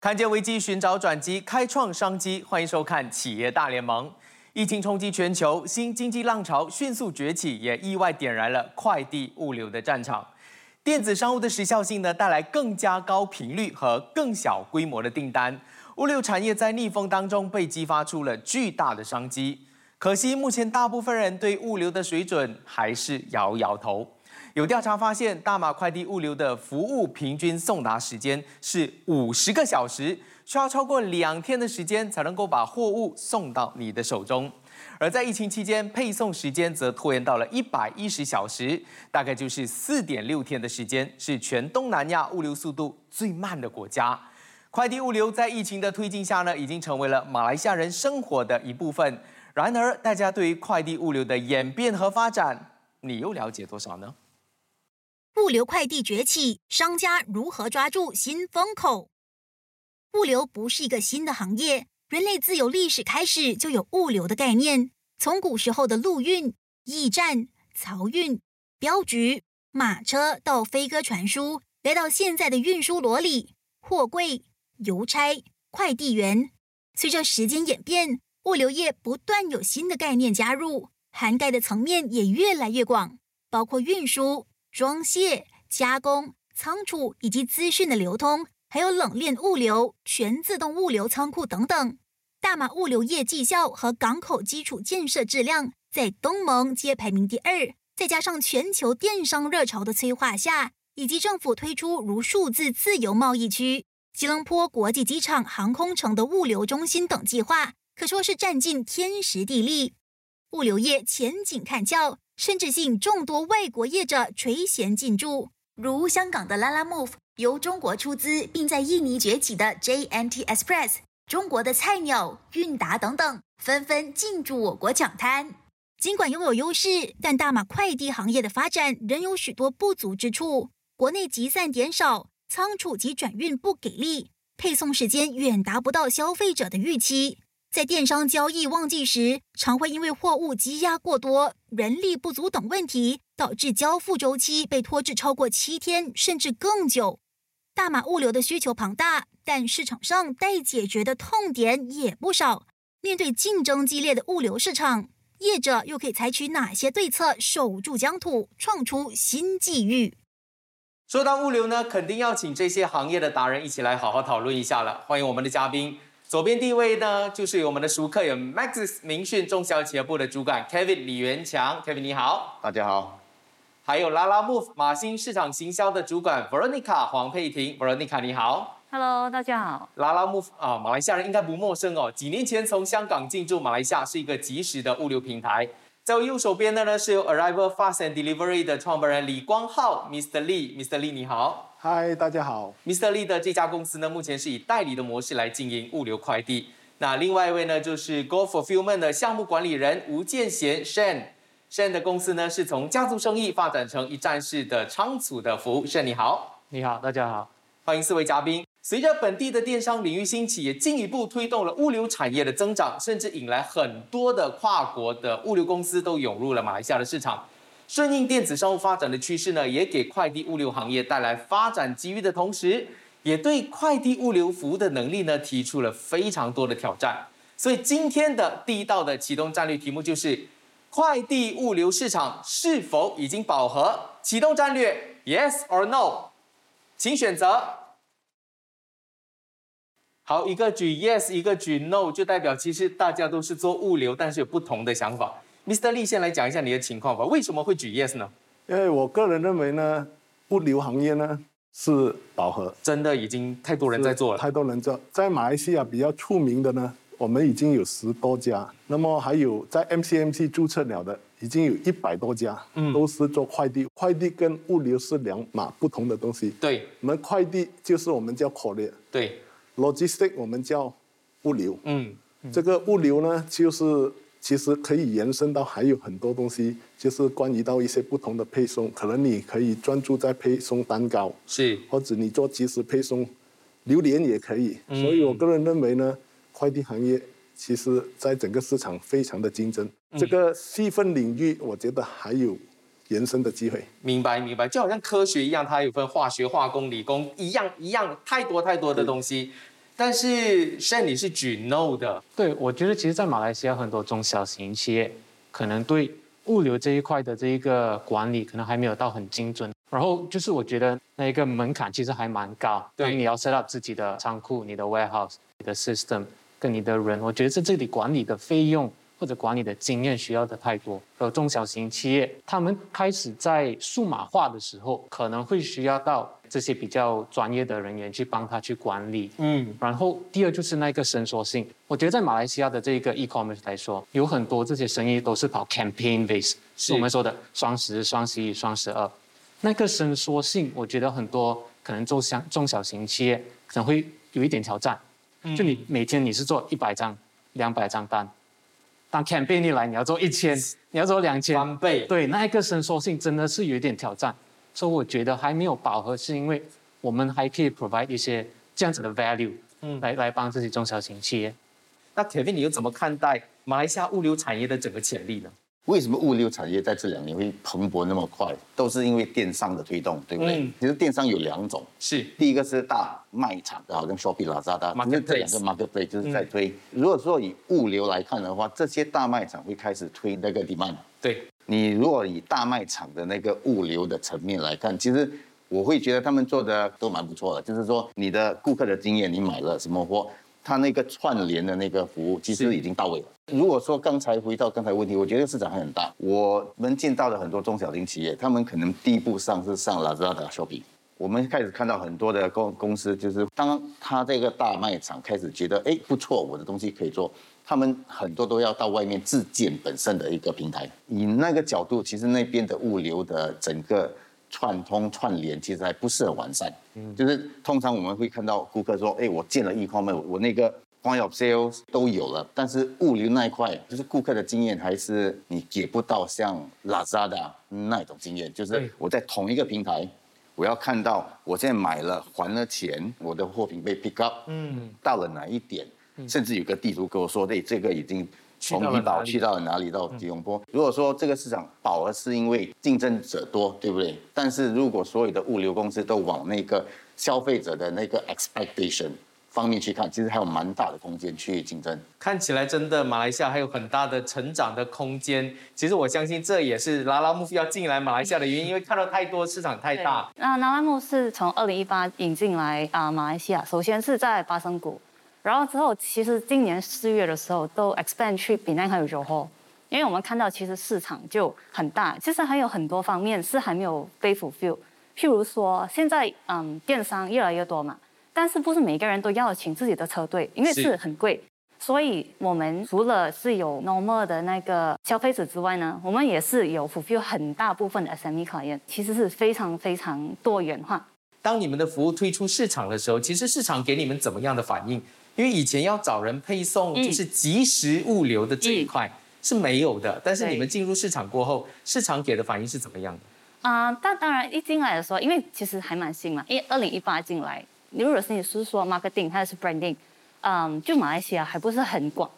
看见危机，寻找转机，开创商机。欢迎收看《企业大联盟》。疫情冲击全球，新经济浪潮迅速崛起，也意外点燃了快递物流的战场。电子商务的时效性呢，带来更加高频率和更小规模的订单。物流产业在逆风当中被激发出了巨大的商机。可惜，目前大部分人对物流的水准还是摇摇头。有调查发现，大马快递物流的服务平均送达时间是五十个小时，需要超过两天的时间才能够把货物送到你的手中。而在疫情期间，配送时间则拖延到了一百一十小时，大概就是四点六天的时间，是全东南亚物流速度最慢的国家。快递物流在疫情的推进下呢，已经成为了马来西亚人生活的一部分。然而，大家对于快递物流的演变和发展，你又了解多少呢？物流快递崛起，商家如何抓住新风口？物流不是一个新的行业，人类自有历史开始就有物流的概念。从古时候的陆运、驿站、漕运、镖局、马车到飞鸽传书，来到现在的运输罗里、货柜、邮差、快递员。随着时间演变，物流业不断有新的概念加入，涵盖的层面也越来越广，包括运输。装卸、加工、仓储以及资讯的流通，还有冷链物流、全自动物流仓库等等。大马物流业绩效和港口基础建设质量在东盟皆排名第二。再加上全球电商热潮的催化下，以及政府推出如数字自由贸易区、吉隆坡国际机场航空城的物流中心等计划，可说是占尽天时地利，物流业前景看俏。甚至吸引众多外国业者垂涎进驻，如香港的 Lalamove，由中国出资并在印尼崛起的 JNT Express，中国的菜鸟韵达等等，纷纷进驻我国抢滩。尽管拥有优势，但大马快递行业的发展仍有许多不足之处。国内集散点少，仓储及转运不给力，配送时间远达不到消费者的预期。在电商交易旺季时，常会因为货物积压过多、人力不足等问题，导致交付周期被拖至超过七天甚至更久。大马物流的需求庞大，但市场上待解决的痛点也不少。面对竞争激烈的物流市场，业者又可以采取哪些对策守住疆土，创出新机遇？说到物流呢，肯定要请这些行业的达人一起来好好讨论一下了。欢迎我们的嘉宾。左边第一位呢，就是我们的熟客，有 Maxis 明讯中小企业部的主管 Kevin 李元强，Kevin 你好，大家好。还有拉拉 Move 马新市场行销的主管 Veronica 黄佩婷，Veronica 你好，Hello 大家好。拉拉 Move 啊，马来西亚人应该不陌生哦，几年前从香港进驻马来西亚，是一个及时的物流平台。在我右手边的呢，是由 Arrival Fast and Delivery 的创办人李光浩，Mr. Lee，Mr. Lee 你好。嗨，大家好。Mr. Lee 的这家公司呢，目前是以代理的模式来经营物流快递。那另外一位呢，就是 Go Fulfillment 的项目管理人吴建贤 Shan。Shan 的公司呢，是从家族生意发展成一站式的仓储的服务。Shan 你好，你好，大家好，欢迎四位嘉宾。随着本地的电商领域兴起，也进一步推动了物流产业的增长，甚至引来很多的跨国的物流公司都涌入了马来西亚的市场。顺应电子商务发展的趋势呢，也给快递物流行业带来发展机遇的同时，也对快递物流服务的能力呢提出了非常多的挑战。所以今天的第一道的启动战略题目就是：快递物流市场是否已经饱和？启动战略，Yes or No？请选择。好，一个举 Yes，一个举 No，就代表其实大家都是做物流，但是有不同的想法。Mr. 李，先来讲一下你的情况吧。为什么会举 yes 呢？因为我个人认为呢，物流行业呢是饱和，真的已经太多人在做了。太多人做，在马来西亚比较出名的呢，我们已经有十多家。那么还有在 MCMC 注册了的，已经有一百多家，嗯，都是做快递。快递跟物流是两码不同的东西。对，我们快递就是我们叫 courier，对，logistic 我们叫物流。嗯，这个物流呢就是。其实可以延伸到还有很多东西，就是关于到一些不同的配送，可能你可以专注在配送蛋糕，是，或者你做即时配送，榴莲也可以。所以我个人认为呢，快递行业其实在整个市场非常的竞争，这个细分领域我觉得还有延伸的机会。明白明白，就好像科学一样，它有分化学、化工、理工一样一样，太多太多的东西。但是 Shen 你是举 no 的，对，我觉得其实，在马来西亚很多中小型企业可能对物流这一块的这一个管理可能还没有到很精准。然后就是我觉得那一个门槛其实还蛮高，对，你要 set up 自己的仓库、你的 warehouse、你的 system 跟你的人，我觉得在这里管理的费用或者管理的经验需要的太多。而中小型企业他们开始在数码化的时候，可能会需要到这些比较专业的人员去帮他去管理。嗯，然后第二就是那个伸缩性，我觉得在马来西亚的这个 e-commerce 来说，有很多这些生意都是跑 campaign base，是我们说的双十、双十一、双十二。那个伸缩性，我觉得很多可能做小中小型企业可能会有一点挑战。就你每天你是做一百张、两百张单，当 campaign 一来，你要做一千，你要做两千，翻倍。对，那一个伸缩性真的是有一点挑战。所以我觉得还没有饱和，是因为我们还可以 provide 一些这样子的 value，嗯，来来帮这些中小型企业。那 Kevin，你又怎么看待马来西亚物流产业的整个潜力呢？为什么物流产业在这两年会蓬勃那么快？都是因为电商的推动，对不对？其实电商有两种，是第一个是大卖场，好像 Shopee、Lazada，这两个 marketplace 就是在推。如果说以物流来看的话，这些大卖场会开始推那个 demand。对你如果以大卖场的那个物流的层面来看，其实我会觉得他们做的都蛮不错的。就是说你的顾客的经验，你买了什么货？他那个串联的那个服务其实已经到位了。如果说刚才回到刚才问题，我觉得市场还很大。我们见到了很多中小型企业，他们可能第一步上是上 Lazada、Shopee。我们开始看到很多的公公司，就是当他这个大卖场开始觉得哎不错，我的东西可以做，他们很多都要到外面自建本身的一个平台。以那个角度，其实那边的物流的整个。串通串联其实还不是很完善，嗯，就是通常我们会看到顾客说，哎，我建了 e-commerce，我那个 point of sales 都有了，但是物流那一块，就是顾客的经验还是你给不到像 Lazada 那种经验，就是我在同一个平台，我要看到我现在买了还了钱，我的货品被 pick up，嗯，到了哪一点，甚至有个地图跟我说，对，这个已经。从怡保去到了哪里？到吉隆坡。如果说这个市场饱和是因为竞争者多，对不对？但是如果所有的物流公司都往那个消费者的那个 expectation 方面去看，其实还有蛮大的空间去竞争。看起来真的马来西亚还有很大的成长的空间。其实我相信这也是拉拉木要进来马来西亚的原因，因为看到太多市场太大。那拉拉木是从二零一八引进来啊马来西亚，首先是在巴生谷。然后之后，其实今年四月的时候都 expand 去比那还有酒后，因为我们看到其实市场就很大，其实还有很多方面是还没有被 fulfill。譬如说，现在嗯电商越来越多嘛，但是不是每个人都要请自己的车队，因为是很贵。所以我们除了是有 normal 的那个消费者之外呢，我们也是有 fulfill 很大部分的 SME 考验，其实是非常非常多元化。当你们的服务推出市场的时候，其实市场给你们怎么样的反应？因为以前要找人配送，就是即时物流的这一块是没有的。但是你们进入市场过后，市场给的反应是怎么样的？啊，但当然一进来的时候，因为其实还蛮新嘛，因为二零一八进来，如果是你是说 marketing 还是 branding，嗯，就马来西亚还不是很广。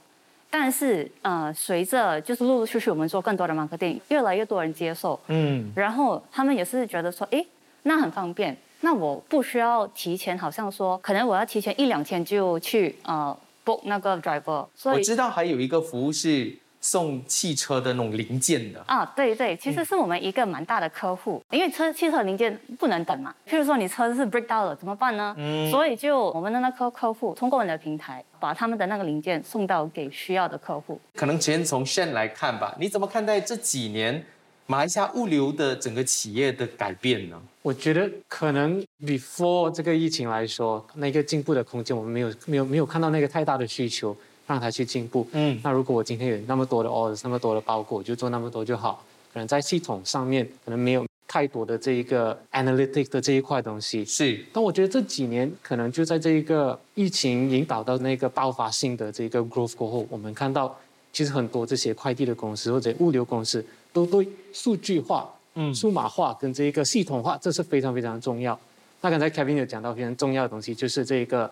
但是呃，随着就是陆陆续续我们做更多的 marketing，越来越多人接受，嗯，然后他们也是觉得说，哎，那很方便。那我不需要提前，好像说，可能我要提前一两天就去呃 book 那个 driver。所以我知道还有一个服务是送汽车的那种零件的。啊，对对，其实是我们一个蛮大的客户，因为车汽车零件不能等嘛。譬如说你车是 break down 了，怎么办呢？嗯。所以就我们的那个客户通过我们的平台，把他们的那个零件送到给需要的客户。可能先从 Shen 来看吧，你怎么看待这几年？马来西亚物流的整个企业的改变呢？我觉得可能 before 这个疫情来说，那个进步的空间我们没有没有没有看到那个太大的需求让它去进步。嗯，那如果我今天有那么多的 orders，那么多的包裹，我就做那么多就好。可能在系统上面可能没有太多的这一个 analytic 的这一块东西。是，但我觉得这几年可能就在这一个疫情引导到那个爆发性的这个 growth 过后，我们看到其实很多这些快递的公司或者物流公司。都对数据化、嗯，数码化跟这一个系统化，这是非常非常重要。那刚才 Kevin 有讲到非常重要的东西，就是这个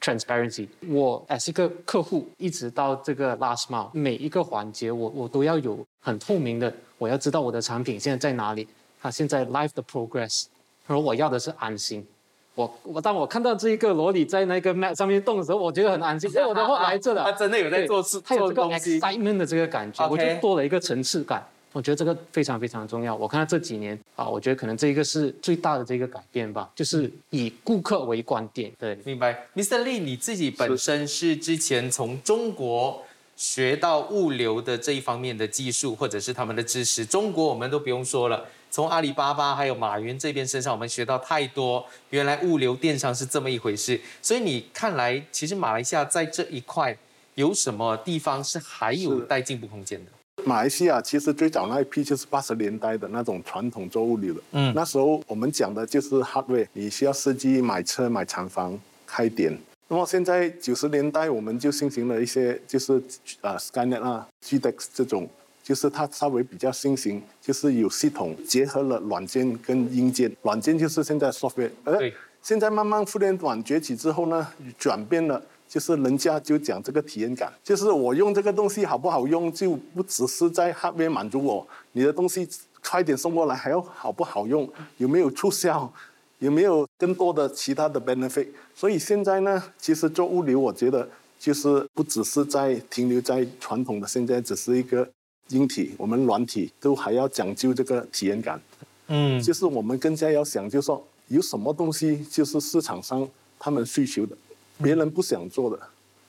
transparency。我 as 一个客户，一直到这个 last mile，每一个环节，我我都要有很透明的，我要知道我的产品现在在哪里，它现在 life 的 progress。然后我要的是安心，我我当我看到这一个萝莉在那个 map 上面动的时候，我觉得很安心，因为我的话来这了，他真的有在做事，他有这个 excitement 的这个感觉我觉得多了一个层次感。我觉得这个非常非常重要。我看到这几年啊，我觉得可能这一个是最大的这个改变吧，就是以顾客为观点。对，明白，Mr. Lee，你自己本身是之前从中国学到物流的这一方面的技术，或者是他们的知识。中国我们都不用说了，从阿里巴巴还有马云这边身上，我们学到太多。原来物流电商是这么一回事，所以你看来，其实马来西亚在这一块有什么地方是还有待进步空间的？马来西亚其实最早那一批就是八十年代的那种传统做物流的，嗯那时候我们讲的就是 hardware，你需要司机买车、买厂房、开店。那么现在九十年代我们就进行了一些，就是呃 Skynet 啊、GDEX 这种，就是它稍微比较新型，就是有系统结合了软件跟硬件。软件就是现在 software，而对现在慢慢互联网崛起之后呢，转变了，就是人家就讲这个体验感，就是我用这个东西好不好用，就不只是在那边满足我，你的东西快点送过来，还要好不好用，有没有促销，有没有更多的其他的 benefit。所以现在呢，其实做物流，我觉得就是不只是在停留在传统的，现在只是一个硬体，我们软体都还要讲究这个体验感。嗯，就是我们更加要想，就是说有什么东西就是市场上他们需求的，别人不想做的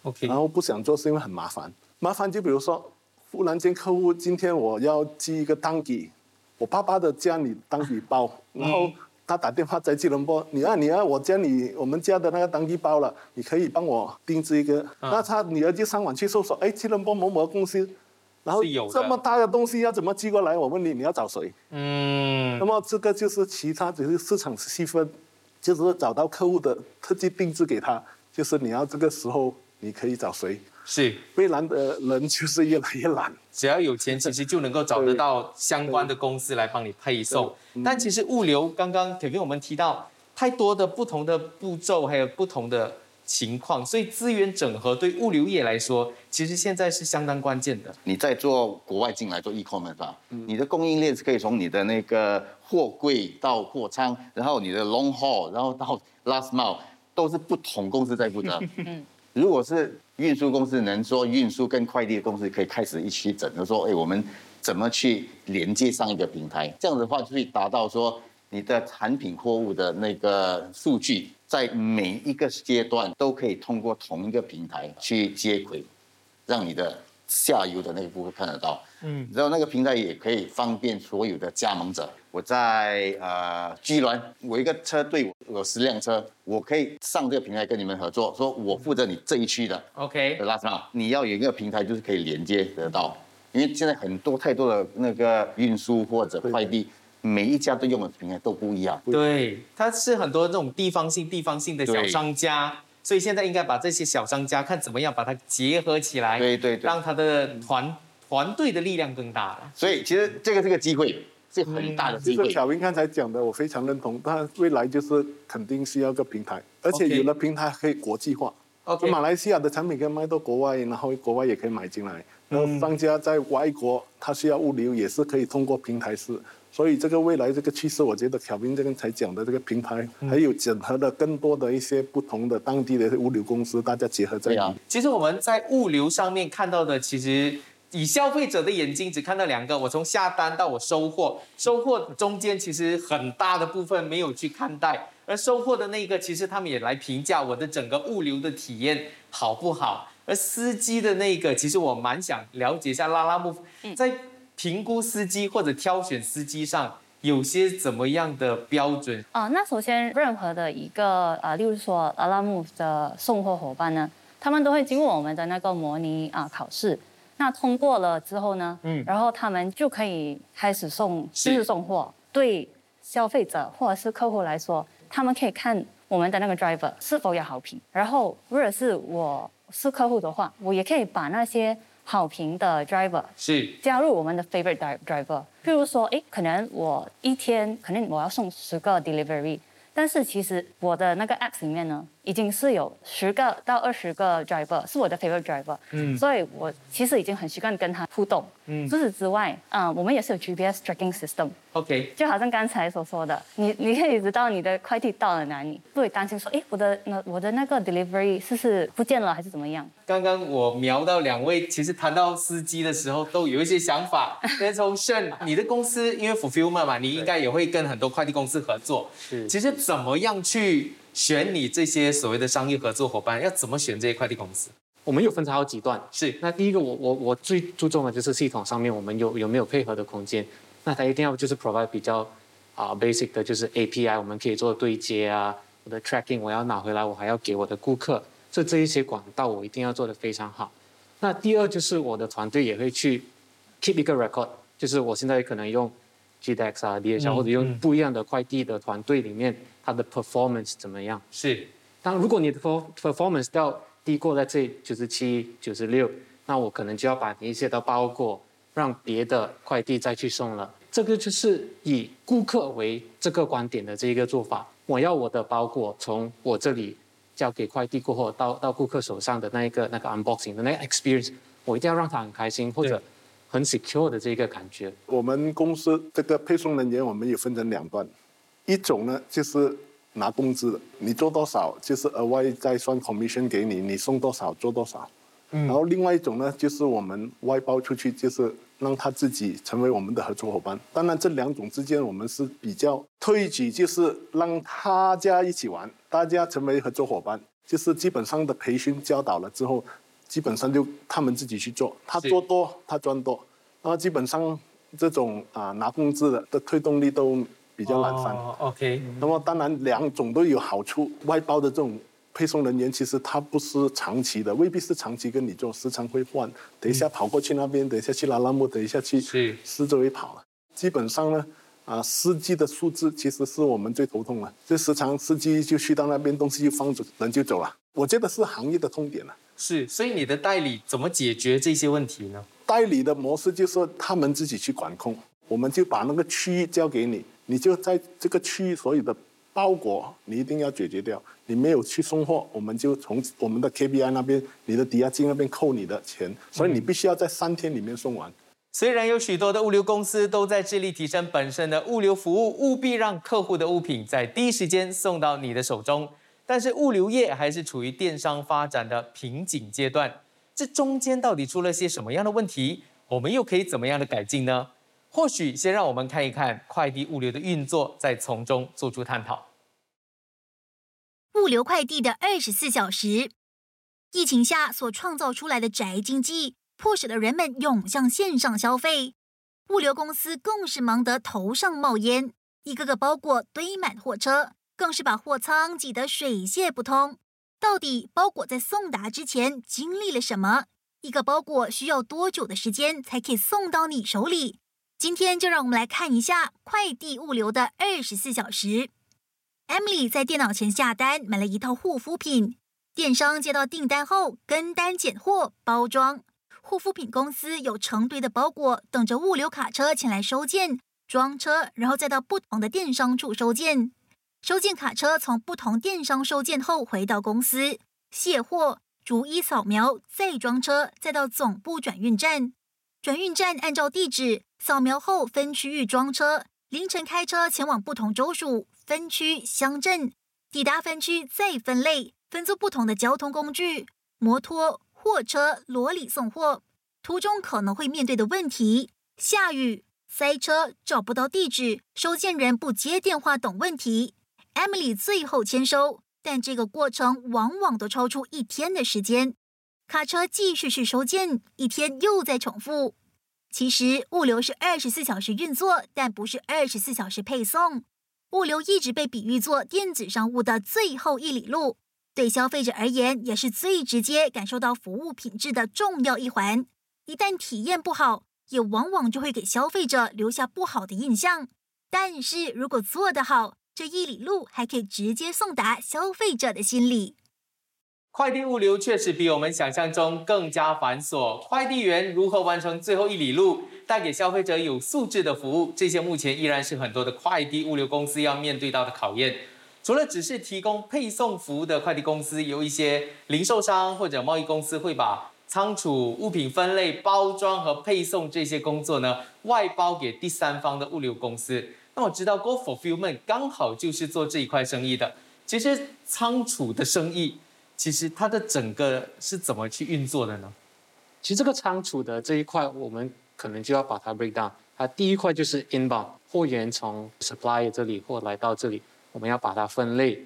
，OK，然后不想做是因为很麻烦。麻烦就比如说，忽然间客户今天我要寄一个单给我爸爸的家里单给包，然后他打电话在吉隆坡，你啊你啊，我家里我们家的那个单给包了，你可以帮我定制一个。那他女儿就上网去搜索，哎，吉隆坡某某公司。然后这么大的东西要怎么寄过来？我问你，你要找谁？嗯那么这个就是其他只是市场细分，就是找到客户的特技定制给他，就是你要这个时候你可以找谁。是，未来的人就是越来越懒，只要有钱，其实就能够找得到相关的公司来帮你配送。但其实物流，刚刚 Kevin 我们提到太多的不同的步骤，还有不同的情况，所以资源整合对物流业来说，其实现在是相当关键的。你在做国外进来做 e-commerce 吧，你的供应链是可以从你的那个货柜到货仓，然后你的 long haul，然后到 last mile，都是不同公司在负责。如果是运输公司能说运输跟快递的公司可以开始一起整合，说，哎，我们怎么去连接上一个平台？这样的话，就可以达到说你的产品货物的那个数据，在每一个阶段都可以通过同一个平台去接轨，让你的下游的那一部分看得到。嗯，然后那个平台也可以方便所有的加盟者。我在呃居銮，我一个车队有十辆车，我可以上这个平台跟你们合作，说我负责你这一区的 OK，的 last mile，你要有一个平台，就是可以连接得到。因为现在很多太多的那个运输或者快递，每一家都用的平台都不一样。对，它是很多这种地方性、地方性的小商家，所以现在应该把这些小商家看怎么样把它结合起来，对对对让他的团团队的力量更大了。所以其实这个是个机会，是很大的就是机会。小明刚才讲的，我非常认同。但未来就是肯定需要个平台，而且有了平台可以国际化。OK，马来西亚的产品可以卖到国外，然后国外也可以买进来。然后商家在外国，他需要物流也是可以通过平台式。所以这个未来这个趋势，我觉得小斌这边才讲的这个平台，还有整合了更多的一些不同的当地的物流公司，大家结合在一起。啊，其实我们在物流上面看到的，其实以消费者的眼睛只看到两个，我从下单到我收货，收货中间其实很大的部分没有去看待，而收货的那个，其实他们也来评价我的整个物流的体验好不好。而司机的那个，其实我蛮想了解一下拉拉木在评估司机或者挑选司机上有些怎么样的标准？啊、那首先任何的一个呃，例如说阿拉木的送货伙伴呢，他们都会经过我们的那个模拟啊、考试。那通过了之后呢，嗯嗯，然后他们就可以开始送，是就是送货。对消费者或者是客户来说，他们可以看我们的那个 driver 是否有好评。然后，如果是我是客户的话，我也可以把那些好评的 driver 是加入我们的 favorite dri- driver。譬如说，诶，可能我一天可能我要送十个 delivery，但是其实我的那个 app 里面呢，已经是有十个到二十个 driver，是我的 favorite driver，嗯，所以我其实已经很习惯跟他互动。嗯，除此之外，嗯，我们也是有 GPS tracking system。OK，就好像刚才所说的，你你可以知道你的快递到了哪里，不会担心说，哎，我的那我的那个 delivery 是不是不见了还是怎么样？刚刚我瞄到两位，其实谈到司机的时候都有一些想法。先从 Shen，你的公司因为 fulfillment 嘛，你应该也会跟很多快递公司合作。是，其实怎么样去选你这些所谓的商业合作伙伴？要怎么选这些快递公司？我们有分成好几段。是，那第一个我我我最注重的就是系统上面我们有有没有配合的空间。那它一定要就是 provide 比较啊 basic 的，就是 API 我们可以做对接啊，我的 tracking 我要拿回来，我还要给我的顾客，所以这一些管道我一定要做得非常好。那第二就是我的团队也会去 keep 一个 record，就是我现在可能用 GDEX 啊 DHL 或者用不一样的快递的团队里面，它的 performance 怎么样？是，当如果你的 performance 要低过在这九十七、九十六，那我可能就要把你一些的包裹，让别的快递再去送了。这个就是以顾客为这个观点的这一个做法。我要我的包裹从我这里交给快递过后，到到顾客手上的那一个那个 unboxing 的那个 experience，我一定要让他很开心或者很 secure 的这个感觉。我们公司这个配送人员，我们也分成两段，一种呢就是拿工资的，你做多少就是额外再算 commission 给你，你送多少做多少。嗯。然后另外一种呢，就是我们外包出去，就是。让他自己成为我们的合作伙伴。当然，这两种之间我们是比较推举，就是让他家一起玩，大家成为合作伙伴。就是基本上的培训教导了之后，基本上就他们自己去做，他做多他赚多。然后基本上这种啊拿工资的的推动力都比较懒散。哦 OK。那么当然两种都有好处，外包的这种。配送人员其实他不是长期的，未必是长期跟你做，时常会换。等一下跑过去那边，等一下去拉拉木，等一下去四周围跑了。基本上呢，啊，司机的素质其实是我们最头痛了。这时常司机就去到那边，东西就放着，人就走了。我觉得是行业的痛点了。是，所以你的代理怎么解决这些问题呢？代理的模式就是他们自己去管控，我们就把那个区域交给你，你就在这个区域所有的。包裹你一定要解决掉，你没有去送货，我们就从我们的 KPI 那边、你的抵押金那边扣你的钱，所以你必须要在三天里面送完。虽然有许多的物流公司都在致力提升本身的物流服务，务必让客户的物品在第一时间送到你的手中，但是物流业还是处于电商发展的瓶颈阶段。这中间到底出了些什么样的问题？我们又可以怎么样的改进呢？或许先让我们看一看快递物流的运作，再从中做出探讨。物流快递的二十四小时，疫情下所创造出来的宅经济，迫使了人们涌向线上消费。物流公司更是忙得头上冒烟，一个个包裹堆满货车，更是把货仓挤得水泄不通。到底包裹在送达之前经历了什么？一个包裹需要多久的时间才可以送到你手里？今天就让我们来看一下快递物流的二十四小时。Emily 在电脑前下单买了一套护肤品，电商接到订单后跟单拣货包装，护肤品公司有成堆的包裹等着物流卡车前来收件装车，然后再到不同的电商处收件。收件卡车从不同电商收件后回到公司卸货，逐一扫描再装车，再到总部转运站。转运站按照地址扫描后分区域装车，凌晨开车前往不同州属。分区乡镇抵达分区再分类，分作不同的交通工具：摩托、货车、罗里送货。途中可能会面对的问题：下雨、塞车、找不到地址、收件人不接电话等问题。Emily 最后签收，但这个过程往往都超出一天的时间。卡车继续去收件，一天又在重复。其实物流是二十四小时运作，但不是二十四小时配送。物流一直被比喻作电子商务的最后一里路，对消费者而言也是最直接感受到服务品质的重要一环。一旦体验不好，也往往就会给消费者留下不好的印象。但是如果做得好，这一里路还可以直接送达消费者的心里。快递物流确实比我们想象中更加繁琐，快递员如何完成最后一里路？带给消费者有素质的服务，这些目前依然是很多的快递物流公司要面对到的考验。除了只是提供配送服务的快递公司，有一些零售商或者贸易公司会把仓储、物品分类、包装和配送这些工作呢外包给第三方的物流公司。那我知道 Go Fulfillment 刚好就是做这一块生意的。其实仓储的生意，其实它的整个是怎么去运作的呢？其实这个仓储的这一块，我们可能就要把它 break down。它第一块就是 inbound，货源从 supplier 这里或来到这里，我们要把它分类，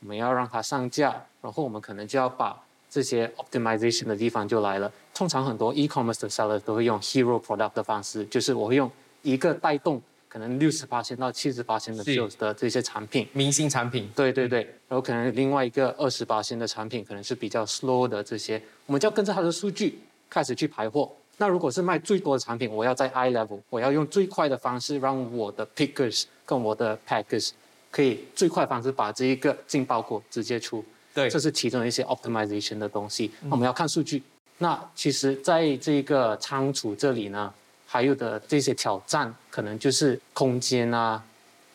我们要让它上架，然后我们可能就要把这些 optimization 的地方就来了。通常很多 e-commerce 的 seller 都会用 hero product 的方式，就是我会用一个带动。可能六十八千到七十八千的 sales 的这些产品，明星产品，对对对，然后可能另外一个二十八千的产品，可能是比较 slow 的这些，我们就要跟着它的数据开始去排货。那如果是卖最多的产品，我要在 i level，我要用最快的方式，让我的 pickers 跟我的 packers 可以最快方式把这一个进包裹直接出。对，这是其中一些 optimization 的东西。我们要看数据。那其实在这个仓储这里呢？还有的这些挑战，可能就是空间啊，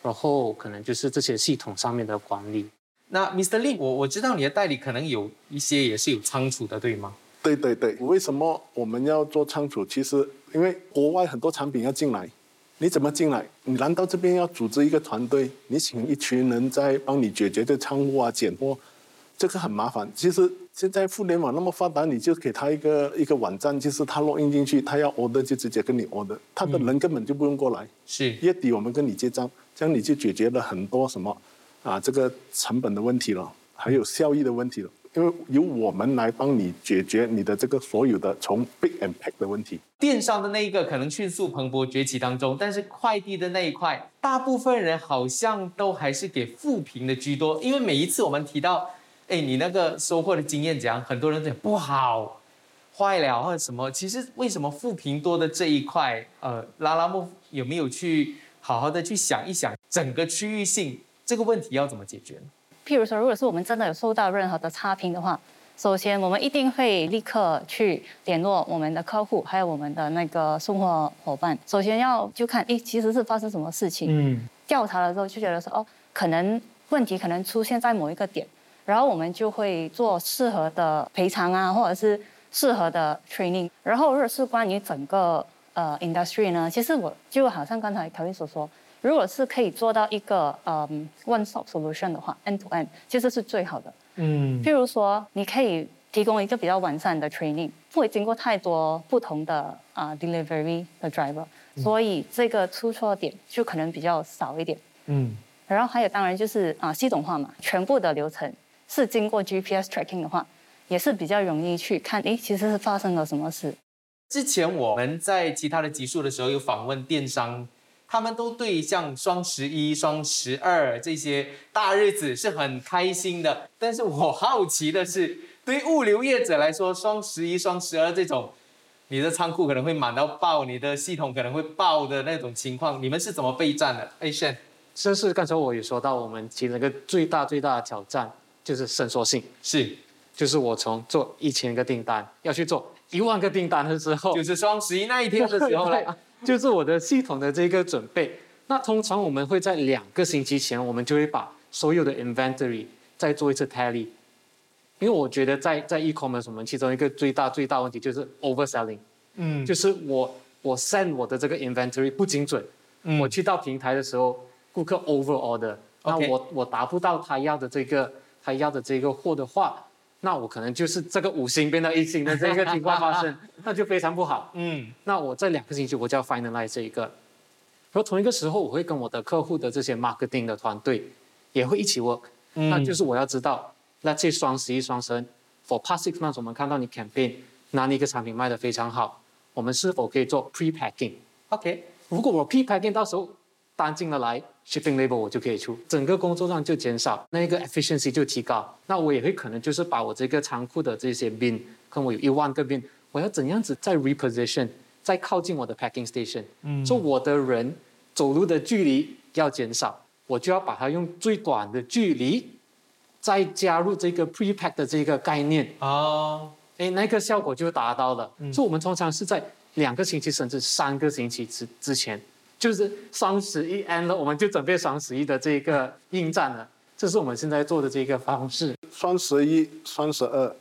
然后可能就是这些系统上面的管理。那 Mr. Lee，我我知道你的代理可能有一些也是有仓储的，对吗？对对对。为什么我们要做仓储？其实因为国外很多产品要进来，你怎么进来？你难道这边要组织一个团队？你请一群人在帮你解决这仓库啊、拣货？这个很麻烦。其实现在互联网那么发达，你就给他一个一个网站，就是他落印进去，他要 order 就直接跟你 order，他的人根本就不用过来。是月底我们跟你结账，这样你就解决了很多什么啊这个成本的问题了，还有效益的问题了。因为由我们来帮你解决你的这个所有的从 big and pack 的问题。电商的那一个可能迅速蓬勃崛起当中，但是快递的那一块，大部分人好像都还是给负评的居多，因为每一次我们提到。哎，你那个收获的经验怎样？很多人讲不好，坏了或者什么。其实为什么负评多的这一块，呃，拉拉木有没有去好好的去想一想，整个区域性这个问题要怎么解决呢？譬如说，如果是我们真的有收到任何的差评的话，首先我们一定会立刻去联络我们的客户，还有我们的那个送货伙伴。首先要就看，哎，其实是发生什么事情？嗯，调查了之后就觉得说，哦，可能问题可能出现在某一个点。然后我们就会做适合的赔偿啊，或者是适合的 training。然后如果是关于整个呃 industry 呢，其实我就好像刚才凯文所说，如果是可以做到一个嗯 one stop solution 的话，end to end，其实是最好的。嗯。譬如说，你可以提供一个比较完善的 training，不会经过太多不同的啊 delivery 的 driver，所以这个出错点就可能比较少一点。嗯。然后还有当然就是啊系统化嘛，全部的流程。是经过 GPS tracking 的话，也是比较容易去看，诶，其实是发生了什么事。之前我们在其他的集数的时候有访问电商，他们都对像双十一、双十二这些大日子是很开心的。但是我好奇的是，对于物流业者来说，双十一、双十二这种，你的仓库可能会满到爆，你的系统可能会爆的那种情况，你们是怎么备战的？A 线，这是刚才我也说到，我们其中一个最大最大的挑战。就是伸缩性。是，就是我从做一千个订单要去做一万个订单的时候，就是双十一那一天的时候 了，就是我的系统的这个准备。那通常我们会在两个星期前，我们就会把所有的 inventory 再做一次 tally，因为我觉得在在 e-commerce 我们其中一个最大最大问题就是 overselling，嗯，就是我我 send 我的这个 inventory 不精准，我去到平台的时候，顾客 over order，那我我达不到他要的这个。他要的这个货的话，那我可能就是这个五星变到一星的这个情况发生，那就非常不好。嗯，那我这两个星期我就要 finalize 这一个，然后同一个时候我会跟我的客户的这些 marketing 的团队也会一起 work。嗯，那就是我要知道，那这双十一、双十二，for past six months 我们看到你 campaign 哪里一个产品卖的非常好，我们是否可以做 pre packing？OK，如果我 pre packing 到时候单进了来。shipping label 我就可以出，整个工作量就减少，那一个 efficiency 就提高。那我也会可能就是把我这个仓库的这些 bin，可能我有一万个 bin，我要怎样子再 reposition，再靠近我的 packing station，嗯，说我的人走路的距离要减少，我就要把它用最短的距离，再加入这个 pre-pack 的这个概念啊，哎，那个效果就达到了。所以我们通常是在两个星期甚至三个星期之之前。就是双十一 end 了，我们就准备双十一的这个应战了。这是我们现在做的这个方式。双十一、双十二、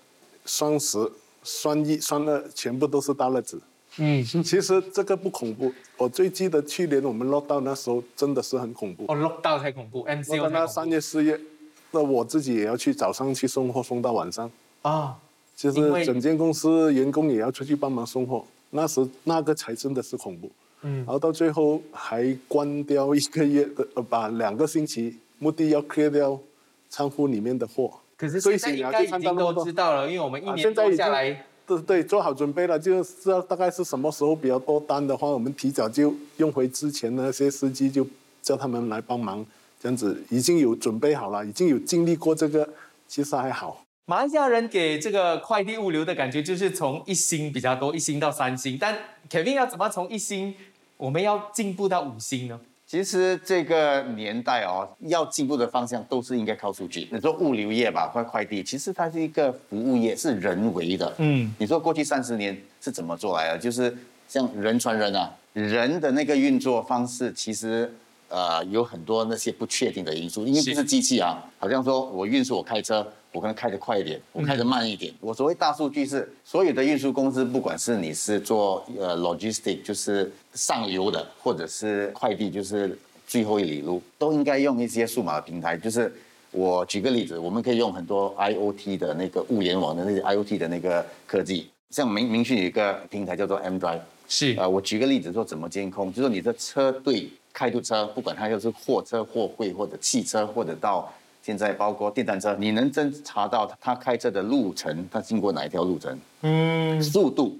双十、双一、双二，全部都是大日子。嗯，其实这个不恐怖，我最记得去年我们落到那时候真的是很恐怖。哦，lock 到才恐怖我，MCO 跟他才恐三月、四月，那我自己也要去早上去送货，送到晚上。怖啊。就因为是整间公司员工也要出去帮忙送货，那时那个才真的是恐怖。嗯然后到最后还关掉一个月的，呃，把两个星期，目的要 clear 掉仓库里面的货。可是最现在应该已经都知道了，因为我们一啊年多现在已经下来，对对，做好准备了，就知道大概是什么时候比较多单的话，我们提早就用回之前的那些司机，就叫他们来帮忙，这样子已经有准备好了，已经有经历过这个，其实还好。马来西亚人给这个快递物流的感觉就是从一星比较多，一星到三星。但 Kevin 要怎么从一星，我们要进步到五星呢？其实这个年代哦，要进步的方向都是应该靠数据。你说物流业吧，快快递，其实它是一个服务业，是人为的。嗯，你说过去三十年是怎么做来的？就是像人传人啊，人的那个运作方式，其实呃有很多那些不确定的因素，因为不是机器啊。好像说我运输，我开车，我可能开得快一点，我开得慢一点。我所谓大数据是所有的运输公司，不管是你是做呃 logistic，就是上游的，或者是快递，就是最后一里路，都应该用一些数码的平台，就是。我举个例子，我们可以用很多 IOT 的那个物联网的那些 IOT 的那个科技，像明明讯有一个平台叫做 M Drive，是呃，我举个例子说怎么监控，就是说你的车队开路车，不管它又是货车、货柜或者汽车，或者到现在包括电单车，你能侦查到他开车的路程，他经过哪一条路程，嗯，速度，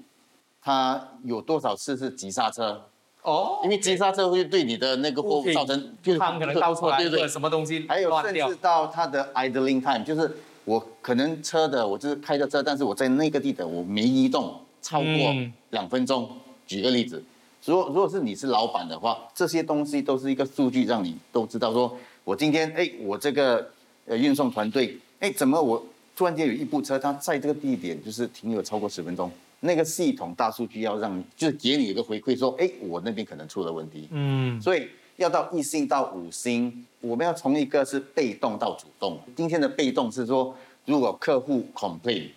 他有多少次是急刹车，哦，因为急刹车会对你的那个货物造成就是汤可能倒出来，对对或者什么东西还有甚至，到它的 idling time，就是我可能车的我就是开着车，但是我在那个地点我没移动超过嗯。两分钟。举个例子，如果如果是你是老板的话，这些东西都是一个数据，让你都知道说，我今天哎，我这个呃运送团队哎，怎么我突然间有一部车，它在这个地点就是停留超过十分钟。那个系统大数据要让你，就是给你一个回馈，说，哎，我那边可能出了问题，嗯，所以要到一星到五星，我们要从一个是被动到主动。今天的被动是说，如果客户 complain，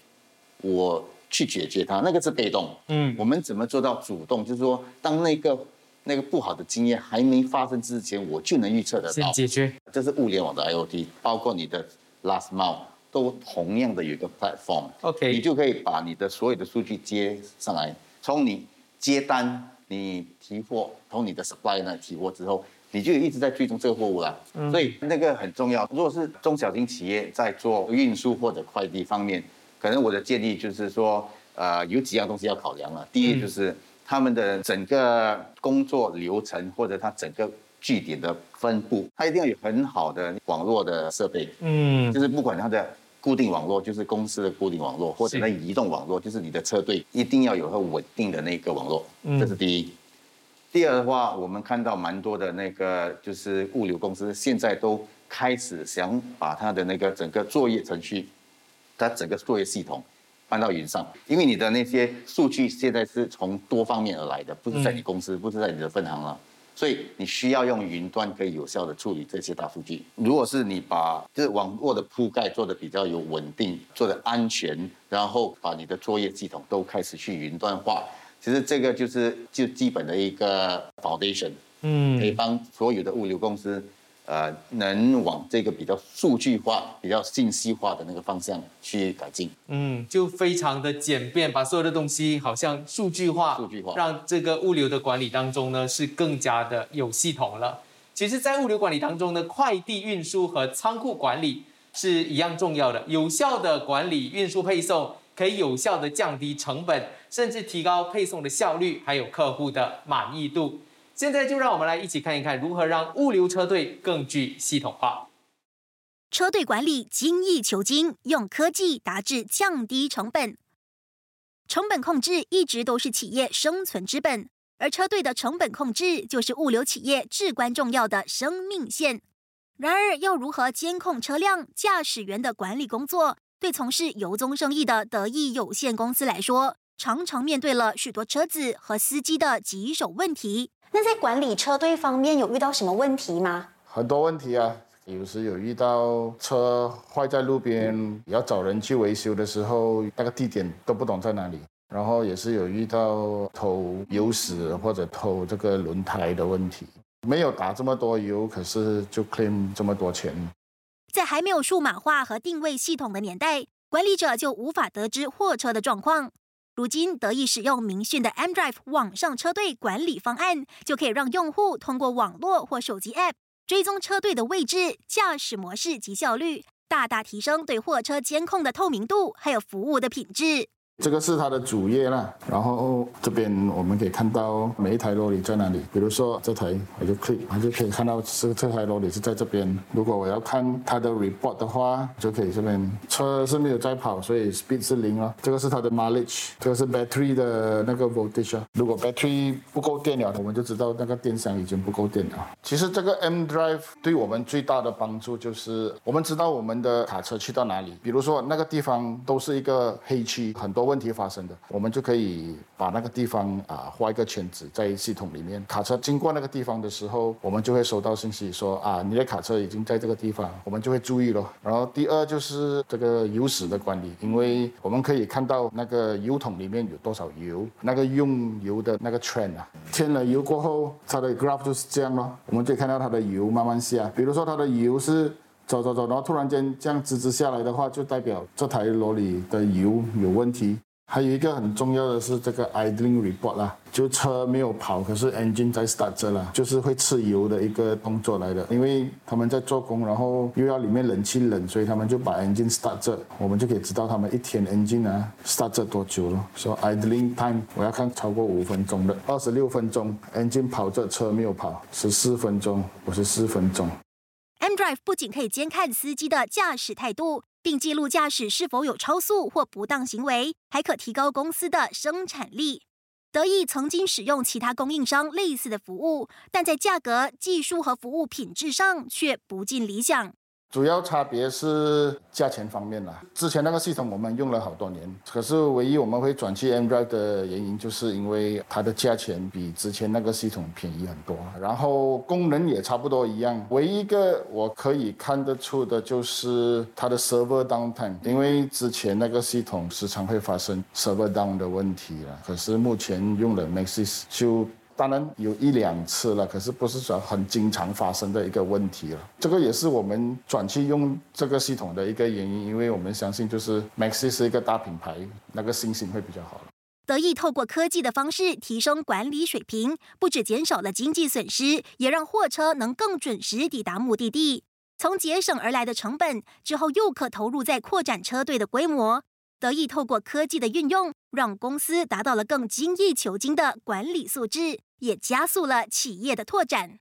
我去解决它，那个是被动。嗯我们怎么做到主动？就是说，当那个那个不好的经验还没发生之前，我就能预测得到。解决，这是物联网的 IoT，包括你的 last mile 都同样的有一个 platform。OK 你就可以把你的所有的数据接上来，从你接单、你提货，从你的 supply 那提货之后，你就一直在追踪这个货物了。所以那个很重要。如果是中小型企业在做运输或者快递方面，可能我的建议就是说，呃，有几样东西要考量了。第一就是他们的整个工作流程或者它整个据点的分布，它一定要有很好的网络的设备。嗯就是不管它的固定网络，就是公司的固定网络，或者是那移动网络，就是你的车队一定要有个稳定的那个网络，嗯这是第一。第二的话，我们看到蛮多的那个就是物流公司现在都开始想把它的那个整个作业程序，它整个作业系统搬到云上，因为你的那些数据现在是从多方面而来的，不是在你公司，不是在你的分行了。所以你需要用云端可以有效的处理这些大数据。如果是你把就是网络的铺盖做的比较有稳定，做的安全，然后把你的作业系统都开始去云端化，其实这个就是就基本的一个 foundation，嗯可以帮所有的物流公司，呃，能往这个比较数据化、比较信息化的那个方向去改进。嗯，就非常的简便，把所有的东西好像数据化，数据化让这个物流的管理当中呢是更加的有系统了。其实，在物流管理当中呢，快递运输和仓库管理是一样重要的。有效的管理运输配送，可以有效的降低成本，甚至提高配送的效率，还有客户的满意度。现在就让我们来一起看一看，如何让物流车队更具系统化。车队管理精益求精，用科技达至降低成本。成本控制一直都是企业生存之本，而车队的成本控制就是物流企业至关重要的生命线。然而，要如何监控车辆、驾驶员的管理工作，对从事油棕生意的德意有限公司来说，常常面对了许多车子和司机的棘手问题。那在管理车队方面有遇到什么问题吗？很多问题啊，有时有遇到车坏在路边，要找人去维修的时候，那个地点都不懂在哪里。然后也是有遇到偷油屎或者偷这个轮胎的问题，没有打这么多油，可是就 claim 这么多钱。在还没有数码化和定位系统的年代，管理者就无法得知货车的状况。如今得以使用明讯的 M Drive 网上车队管理方案，就可以让用户通过网络或手机 App 追踪车队的位置、驾驶模式及效率，大大提升对货车监控的透明度，还有服务的品质。这个是它的主页啦，然后这边我们可以看到每一台罗里在哪里。比如说这台，我就 click，我就可以看到这这台罗里是在这边。如果我要看它的 report 的话，就可以这边车是没有在跑，所以 speed 是零哦。这个是它的 mileage，这个是 battery 的那个 voltage。如果 battery 不够电了，我们就知道那个电箱已经不够电了。其实这个 M Drive 对我们最大的帮助就是，我们知道我们的卡车去到哪里。比如说那个地方都是一个黑区，很多。问题发生的，我们就可以把那个地方啊画一个圈子在系统里面。卡车经过那个地方的时候，我们就会收到信息说啊，你的卡车已经在这个地方，我们就会注意了。然后第二就是这个油史的管理，因为我们可以看到那个油桶里面有多少油，那个用油的那个 trend 啊，添了油过后，它的 graph 就是这样咯。我们可以看到它的油慢慢下，比如说它的油是。走走走，然后突然间这样直直下来的话，就代表这台罗里的油有问题。还有一个很重要的是这个 idling report 啦，就车没有跑，可是 engine 在 start 着了，就是会吃油的一个动作来的。因为他们在做工，然后又要里面冷气冷，所以他们就把 engine start 着，我们就可以知道他们一天 engine 啊 start 着多久了。说 idling time 我要看超过五分钟的，二十六分钟 engine 跑着，车没有跑，十四分钟，五十四分钟。M Drive 不仅可以监看司机的驾驶态度，并记录驾驶是否有超速或不当行为，还可提高公司的生产力。德意曾经使用其他供应商类似的服务，但在价格、技术和服务品质上却不尽理想。主要差别是价钱方面啦。之前那个系统我们用了好多年，可是唯一我们会转去 Android 的原因，就是因为它的价钱比之前那个系统便宜很多，然后功能也差不多一样。唯一一个我可以看得出的就是它的 server downtime，因为之前那个系统时常会发生 server down 的问题了。可是目前用了 Maxis 就。当然有一两次了，可是不是说很经常发生的一个问题了。这个也是我们转去用这个系统的一个原因，因为我们相信就是 Maxi 是一个大品牌，那个信心会比较好。得意透过科技的方式提升管理水平，不止减少了经济损失，也让货车能更准时抵达目的地。从节省而来的成本之后，又可投入在扩展车队的规模。得以透过科技的运用，让公司达到了更精益求精的管理素质，也加速了企业的拓展。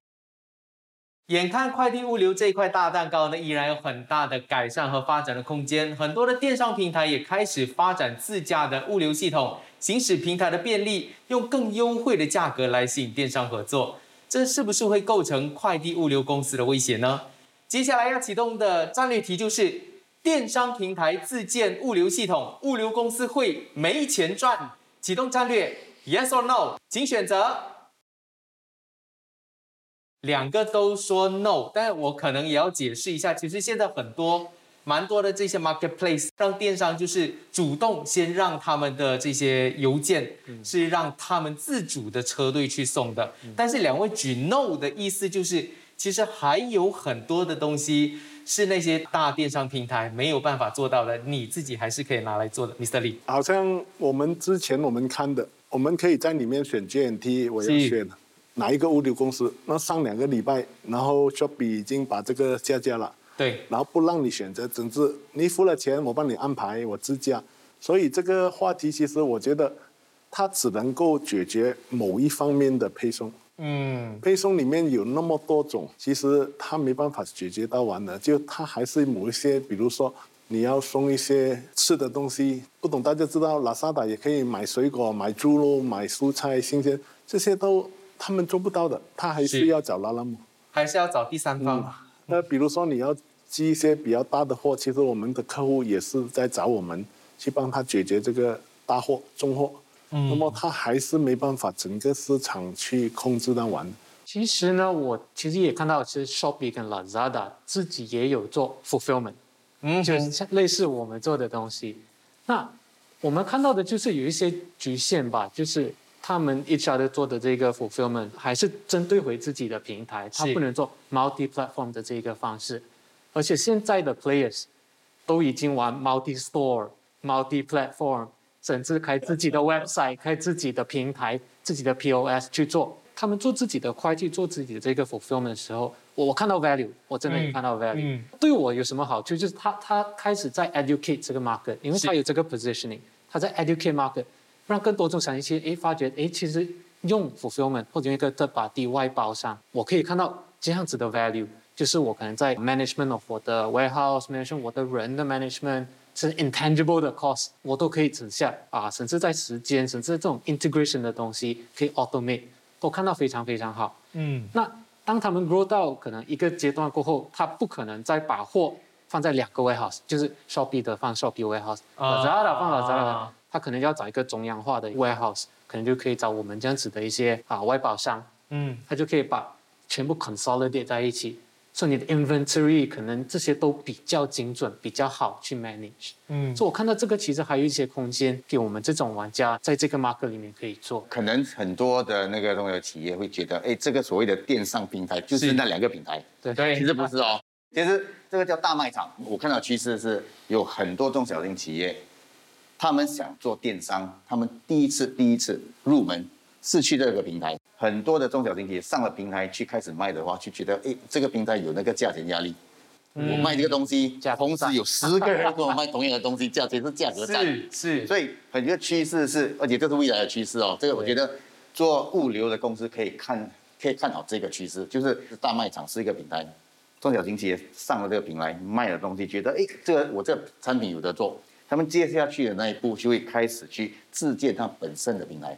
眼看快递物流这一块大蛋糕呢，依然有很大的改善和发展的空间。很多的电商平台也开始发展自家的物流系统，行使平台的便利，用更优惠的价格来吸引电商合作。这是不是会构成快递物流公司的威胁呢？接下来要启动的战略题就是。电商平台自建物流系统，物流公司会没钱赚。启动战略，Yes or No，请选择。两个都说 No，但我可能也要解释一下，其实现在很多、蛮多的这些 marketplace 让电商就是主动先让他们的这些邮件是让他们自主的车队去送的。但是两位举 No 的意思就是，其实还有很多的东西。是那些大电商平台没有办法做到的，你自己还是可以拿来做的，Mr. Lee。好像我们之前我们看的，我们可以在里面选 GNT，我要选哪一个物流公司？那上两个礼拜，然后 Shopee 已经把这个下架了，对，然后不让你选择，总之你付了钱，我帮你安排，我自驾。所以这个话题其实我觉得，它只能够解决某一方面的配送。嗯，配送里面有那么多种，其实它没办法解决到完的。就它还是某一些，比如说你要送一些吃的东西，不懂大家知道，拉萨达也可以买水果、买猪肉、买蔬菜、新鲜，这些都他们做不到的，他还是要找拉拉姆，还是要找第三方。那比如说你要寄一些比较大的货，其实我们的客户也是在找我们去帮他解决这个大货、中货。那么它还是没办法整个市场去控制的完。其实呢，我其实也看到，其实 Shopee 跟 Lazada 自己也有做 fulfillment，嗯，就是像类似我们做的东西。那我们看到的就是有一些局限吧，就是他们 each other 做的这个 fulfillment 还是针对回自己的平台，它不能做 multi platform 的这个方式。而且现在的 players 都已经玩 multi store、multi platform，甚至开自己的 website、开自己的平台、自己的 POS 去做。他们做自己的会计、做自己的这个 fulfillment 的时候，我我看到 value，我真的有看到 value。嗯对我有什么好处？就是他他开始在 educate 这个 market，因为他有这个 positioning，他在 educate market，让更多中小型企业诶发觉诶，其实用 fulfillment 或者用一个 third party 外包商，我可以看到这样子的 value，就是我可能在 management of 我的 warehouse management，我的人的 management。是 intangible 的 cost，我都可以省下啊，甚至在时间，甚至这种 integration 的东西可以 automate，都看到非常非常好。嗯，那当他们 grow 到可能一个阶段过后，他不可能再把货放在两个 warehouse，就是 Shopee 的放 Shopee warehouse，Lazada、放 Lazada，他可能要找一个中央化的 warehouse，可能就可以找我们这样子的一些啊外包商，嗯，他就可以把全部 consolidate 在一起，所以你的 inventory 可能这些都比较精准，比较好去 manage。嗯所以我看到这个其实还有一些空间给我们这种玩家在这个 market 里面可以做。可能很多的那个中小企业会觉得，哎，这个所谓的电商平台就是是那两个平台，对对其实不是哦，其实这个叫大卖场。我看到趋势是有很多中小型企业，他们想做电商，他们第一次第一次入门是去这个平台。很多的中小型企业上了平台去开始卖的话，就觉得哎，这个平台有那个价钱压力。我卖这个东西价，同时有十个人跟我 卖同样的东西，价钱是价格战。是是，所以很多趋势是，而且这是未来的趋势哦。这个我觉得做物流的公司可以看，可以看好这个趋势，就是大卖场是一个平台，中小型企业上了这个平台卖的东西，觉得哎，这个我这个产品有得做，他们接下去的那一步就会开始去自建它本身的平台。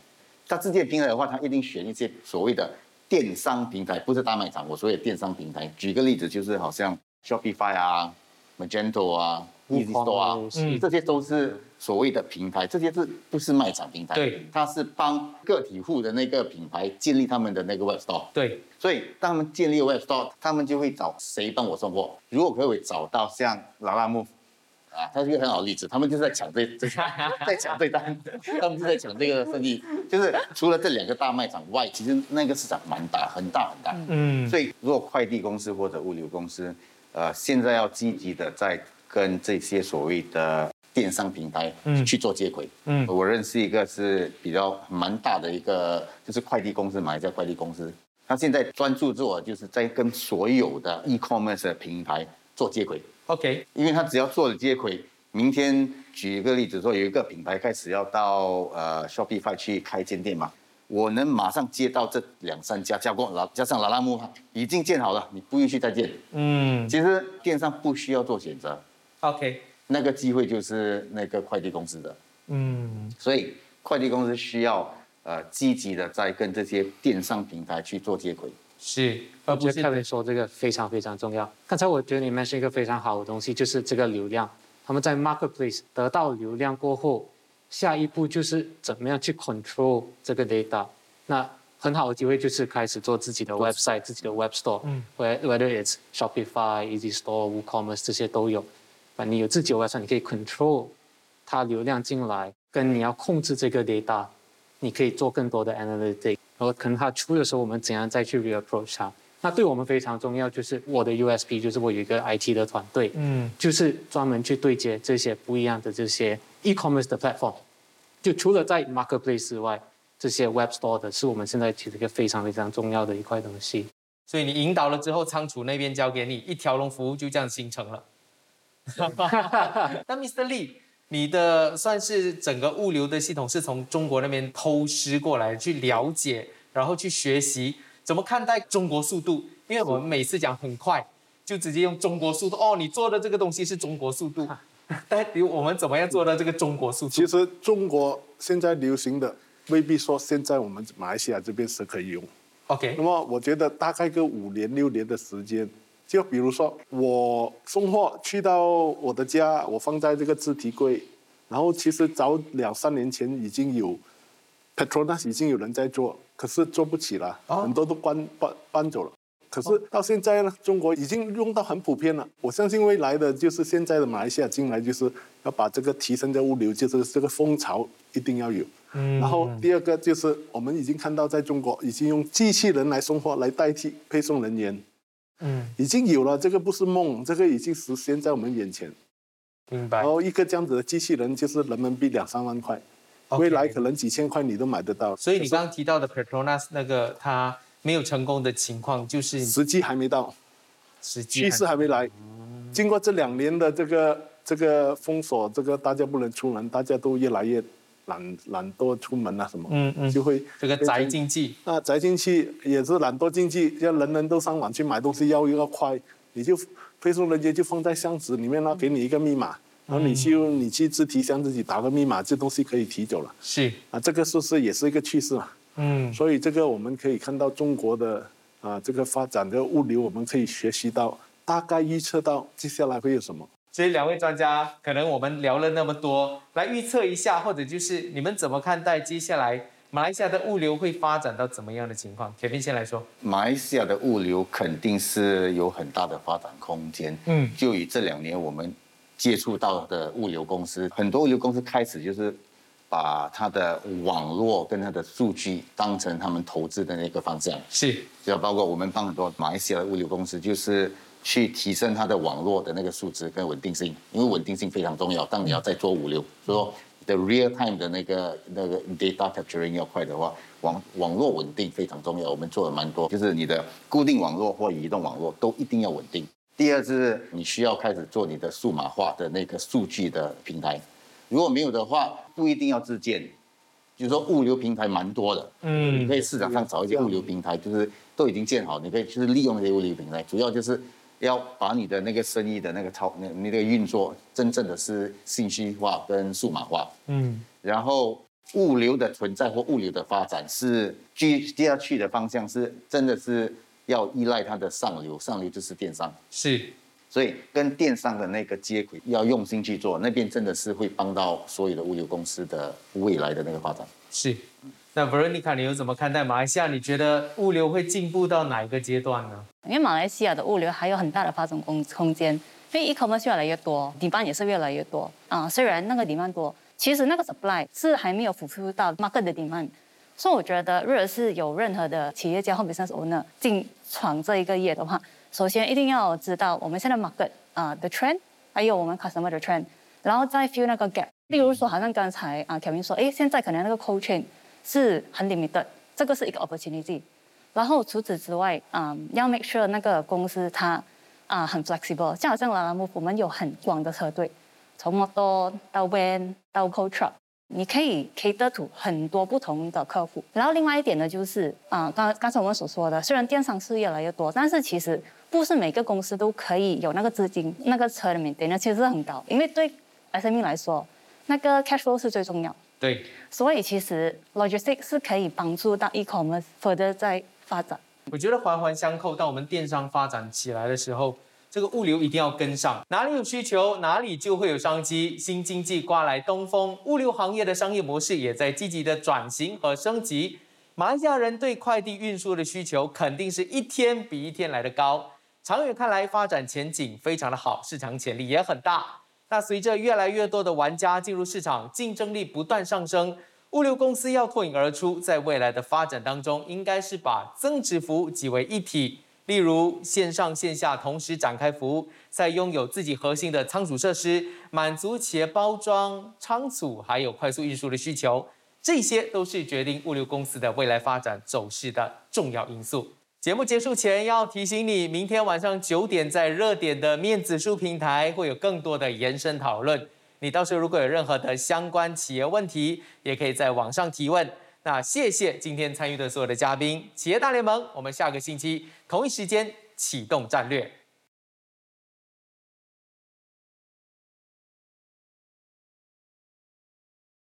它自建平台的话，它一定选一些所谓的电商平台，不是大卖场。我所谓的电商平台，举个例子，就是好像 Shopify 啊、Magento 啊、Easy Store 啊，嗯这些都是所谓的平台，这些是不是卖场平台？对，它是帮个体户的那个品牌建立他们的那个 Web Store。对，所以当他们建立 Web Store，他们就会找谁帮我送货。如果可以找到像拉拉木啊，他是一个很好的例子，他们就是在抢这这 在抢这单，他们就在抢这个生意。就是除了这两个大卖场外，其实那个市场蛮大，很大很大。嗯，所以如果快递公司或者物流公司，呃，现在要积极的在跟这些所谓的电商平台嗯去做接轨。嗯我认识一个是比较蛮大的一个，就是快递公司，马来西亚快递公司，他现在专注做就是在跟所有的 e-commerce 的平台做接轨，，OK，因为他只要做了接轨，明天举一个例子说，有一个品牌开始要到呃 Shopify 去开间店嘛，我能马上接到这两三家，加工拉加上拉拉木已经建好了，你不必去再建。嗯。其实电商不需要做选择，，OK，那个机会就是那个快递公司的，嗯，所以快递公司需要呃积极的在跟这些电商平台去做接轨。是，而不是 Kevin 说这个非常非常重要。刚才我觉得你 mention 一个非常好的东西，就是这个流量。他们在 marketplace 得到流量过后，下一步就是怎么样去 control 这个 data。那很好的机会就是开始做自己的 website、自己的 web store，嗯，whether it's Shopify、Easy Store、WooCommerce 这些都有。反正你有自己的 website，你可以 control 它流量进来，跟你要控制这个 data，你可以做更多的 analytics。然后可能它出的时候，我们怎样再去 reapproach 它。那对我们非常重要，就是我的 USP，就是我有一个 IT 的团队，嗯就是专门去对接这些不一样的这些 e-commerce 的 platform。就除了在 marketplace 之外，这些 web store 的是我们现在其实一个非常非常重要的一块东西。所以你引导了之后，仓储那边交给你，一条龙服务就这样形成了。那 Mr. Lee，你的算是整个物流的系统是从中国那边偷师过来，去了解，然后去学习怎么看待中国速度，因为我们每次讲很快，就直接用中国速度。哦，你做的这个东西是中国速度，但比我们怎么样做到这个中国速度？其实中国现在流行的未必说现在我们马来西亚这边是可以用。OK，那么我觉得大概个五年六年的时间，就比如说我送货去到我的家，我放在这个自提柜，然后其实早两三年前已经有 Petronas 已经有人在做，可是做不起了，很多都关搬搬走了。可是到现在呢，中国已经用到很普遍了。我相信未来的就是现在的马来西亚进来，就是要把这个提升的物流，就是这个风潮一定要有。嗯。然后第二个就是我们已经看到，在中国已经用机器人来送货来代替配送人员。嗯。已经有了，这个不是梦，这个已经实现在我们眼前。明白。然后一个这样子的机器人就是人民币两三万块，未来可能几千块你都买得到。所以你刚刚提到的 Petronas 那个它。没有成功的情况，就是时机还没到，时机趋势还没来。经过这两年的这个这个封锁，这个大家不能出门，大家都越来越懒懒惰出门啊什么，嗯嗯，就会这个宅经济。那宅经济也是懒惰经济，要人人都上网去买东西，要又要快，你就配送人家就放在箱子里面了，给你一个密码，然后你去你去自提箱自己打个密码，这东西可以提走了。是啊，这个是不是也是一个趋势嘛？嗯，所以这个我们可以看到中国的啊这个发展的物流，我们可以学习到，大概预测到接下来会有什么。所以两位专家，可能我们聊了那么多，来预测一下，或者就是你们怎么看待接下来马来西亚的物流会发展到怎么样的情况？铁斌先来说，马来西亚的物流肯定是有很大的发展空间。嗯，就以这两年我们接触到的物流公司，很多物流公司开始就是。把它的网络跟它的数据当成他们投资的那个方向，是，就要包括我们帮很多马来西亚的物流公司，就是去提升它的网络的那个数值跟稳定性，因为稳定性非常重要。当你要在做物流，所以说 the real time 的那个那个 data capturing 要快的话，网网络稳定非常重要。我们做了蛮多，就是你的固定网络或移动网络都一定要稳定。第二是你需要开始做你的数码化的那个数据的平台。如果没有的话，不一定要自建，就是说物流平台蛮多的，嗯，你可以市场上找一些物流平台，就是都已经建好，你可以就是利用那些物流平台，主要就是要把你的那个生意的那个操那那个运作，真正的是信息化跟数码化，嗯，然后物流的存在或物流的发展是继接下去的方向是真的是要依赖它的上流，上流就是电商，是。所以跟电商的那个接轨要用心去做，那边真的是会帮到所有的物流公司的未来的那个发展。是，那 Veronica，你又怎么看待马来西亚？你觉得物流会进步到哪一个阶段呢？因为马来西亚的物流还有很大的发展空空间，因为 e-commerce 越来越多，demand 也是越来越多啊。虽然那个 demand 多，其实那个 supply 是还没有 fulfill 复到 market 的 demand。所以我觉得，如果是有任何的企业家或 business owner 进闯这一个业的话，首先一定要知道我们现在 market 啊的 trend，还有我们 customer 的 trend，然后再 fill 那个 gap。例如说，好像刚才啊 Kevin 说，哎，现在可能那个 cold chain 是很 limited，这个是一个 opportunity。然后除此之外，啊，要 make sure 那个公司它啊很 flexible。像好像 Lalamove，我们有很广的车队，从 motor 到 van 到 cold truck。你可以 cater to 很多不同的客户，然后另外一点呢，就是啊，刚刚才我们所说的，虽然电商是越来越多，但是其实不是每个公司都可以有那个资金，那个车的 maintenance 其实是很高，因为对 SME 来说，那个 cash flow 是最重要。对。所以其实 logistics 是可以帮助到 e-commerce further 在发展。我觉得环环相扣，当我们电商发展起来的时候。这个物流一定要跟上，哪里有需求，哪里就会有商机。新经济刮来东风，物流行业的商业模式也在积极的转型和升级。马来西亚人对快递运输的需求肯定是一天比一天来的高，长远看来发展前景非常的好，市场潜力也很大。那随着越来越多的玩家进入市场，竞争力不断上升，物流公司要脱颖而出，在未来的发展当中，应该是把增值服务集为一体。例如线上线下同时展开服务，在拥有自己核心的仓储设施，满足企业包装、仓储还有快速运输的需求，这些都是决定物流公司的未来发展走势的重要因素。节目结束前要提醒你，明天晚上九点在热点的面子书平台会有更多的延伸讨论。你到时候如果有任何的相关企业问题，也可以在网上提问。那谢谢今天参与的所有的嘉宾，企业大联盟，我们下个星期同一时间启动战略。